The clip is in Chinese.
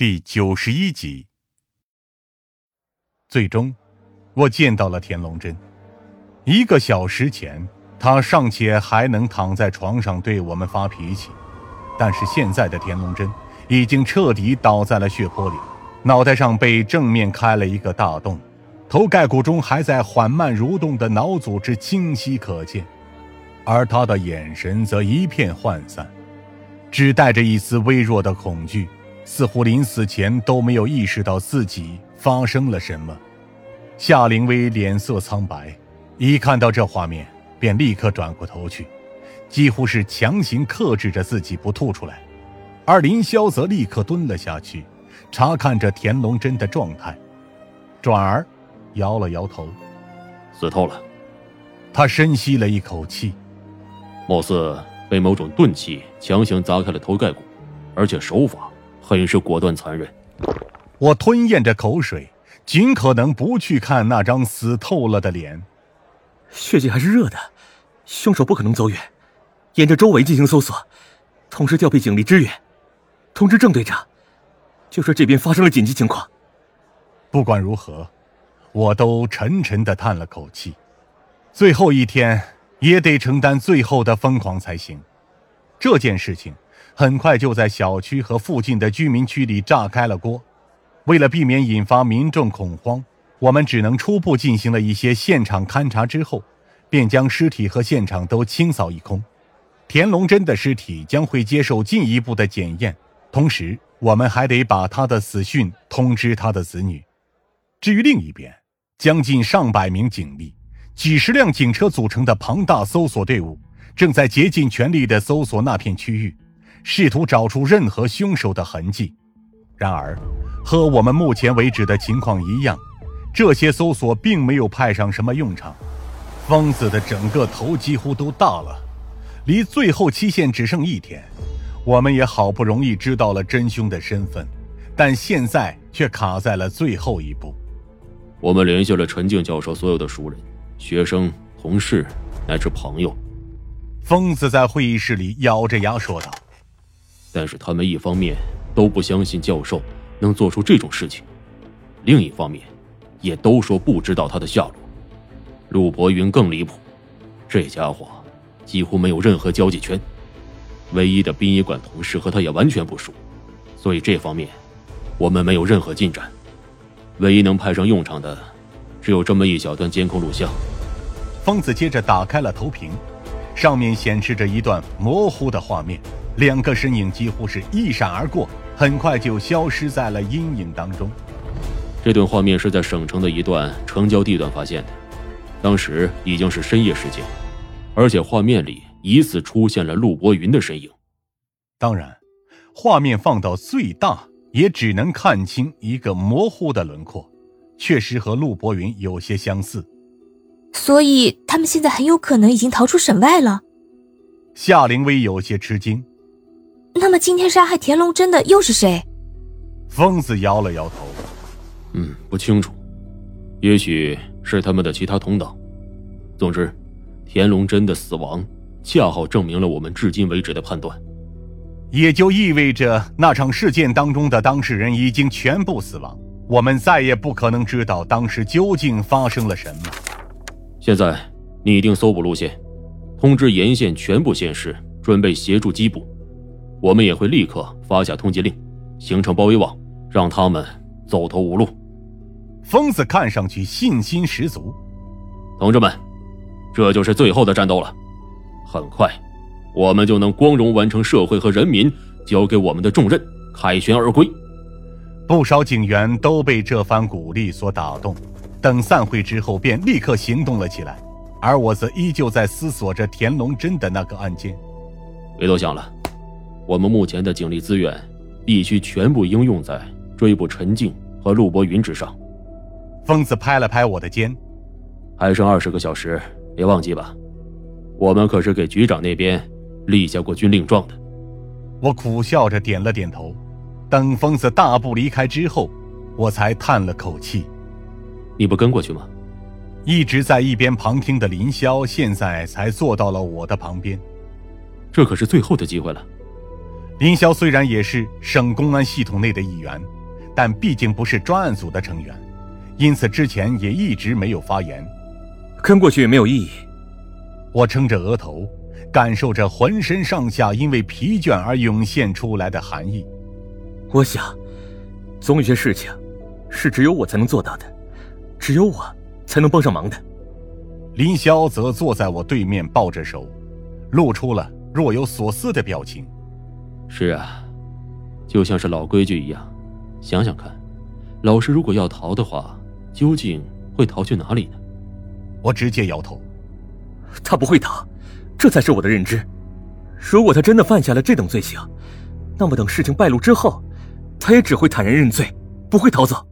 第九十一集。最终，我见到了田龙真。一个小时前，他尚且还能躺在床上对我们发脾气，但是现在的田龙真已经彻底倒在了血泊里，脑袋上被正面开了一个大洞，头盖骨中还在缓慢蠕动的脑组织清晰可见，而他的眼神则一片涣散，只带着一丝微弱的恐惧，似乎临死前都没有意识到自己发生了什么。夏灵薇脸色苍白。一看到这画面，便立刻转过头去，几乎是强行克制着自己不吐出来。而林霄则立刻蹲了下去，查看着田龙真的状态，转而摇了摇头：“死透了。”他深吸了一口气，貌似被某种钝器强行砸开了头盖骨，而且手法很是果断残忍。我吞咽着口水，尽可能不去看那张死透了的脸。血迹还是热的，凶手不可能走远，沿着周围进行搜索，同时调配警力支援，通知郑队长，就说这边发生了紧急情况。不管如何，我都沉沉的叹了口气。最后一天也得承担最后的疯狂才行。这件事情很快就在小区和附近的居民区里炸开了锅。为了避免引发民众恐慌。我们只能初步进行了一些现场勘查之后，便将尸体和现场都清扫一空。田龙真的尸体将会接受进一步的检验，同时我们还得把他的死讯通知他的子女。至于另一边，将近上百名警力、几十辆警车组成的庞大搜索队伍，正在竭尽全力地搜索那片区域，试图找出任何凶手的痕迹。然而，和我们目前为止的情况一样。这些搜索并没有派上什么用场，疯子的整个头几乎都大了，离最后期限只剩一天，我们也好不容易知道了真凶的身份，但现在却卡在了最后一步。我们联系了陈静教授所有的熟人、学生、同事乃至朋友。疯子在会议室里咬着牙说道：“但是他们一方面都不相信教授能做出这种事情，另一方面。”也都说不知道他的下落。陆博云更离谱，这家伙几乎没有任何交际圈，唯一的殡仪馆同事和他也完全不熟，所以这方面我们没有任何进展。唯一能派上用场的，只有这么一小段监控录像。方子接着打开了投屏，上面显示着一段模糊的画面，两个身影几乎是一闪而过，很快就消失在了阴影当中。这段画面是在省城的一段城郊地段发现的，当时已经是深夜时间，而且画面里疑似出现了陆博云的身影。当然，画面放到最大也只能看清一个模糊的轮廓，确实和陆博云有些相似。所以他们现在很有可能已经逃出省外了。夏灵薇有些吃惊。那么今天杀害田龙真的又是谁？疯子摇了摇头。嗯，不清楚，也许是他们的其他同党。总之，田龙真的死亡恰好证明了我们至今为止的判断，也就意味着那场事件当中的当事人已经全部死亡，我们再也不可能知道当时究竟发生了什么。现在拟定搜捕路线，通知沿线全部县市准备协助缉捕，我们也会立刻发下通缉令，形成包围网，让他们走投无路。疯子看上去信心十足，同志们，这就是最后的战斗了。很快，我们就能光荣完成社会和人民交给我们的重任，凯旋而归。不少警员都被这番鼓励所打动，等散会之后便立刻行动了起来。而我则依旧在思索着田龙真的那个案件。别多想了，我们目前的警力资源必须全部应用在追捕陈静和陆博云之上。疯子拍了拍我的肩，还剩二十个小时，别忘记吧，我们可是给局长那边立下过军令状的。我苦笑着点了点头。等疯子大步离开之后，我才叹了口气。你不跟过去吗？一直在一边旁听的林霄，现在才坐到了我的旁边。这可是最后的机会了。林霄虽然也是省公安系统内的一员，但毕竟不是专案组的成员，因此之前也一直没有发言。跟过去也没有意义。我撑着额头，感受着浑身上下因为疲倦而涌现出来的寒意。我想，总有些事情，是只有我才能做到的，只有我才能帮上忙的。林霄则坐在我对面，抱着手，露出了若有所思的表情。是啊，就像是老规矩一样。想想看，老师如果要逃的话，究竟会逃去哪里呢？我直接摇头。他不会逃，这才是我的认知。如果他真的犯下了这等罪行，那么等事情败露之后，他也只会坦然认罪，不会逃走。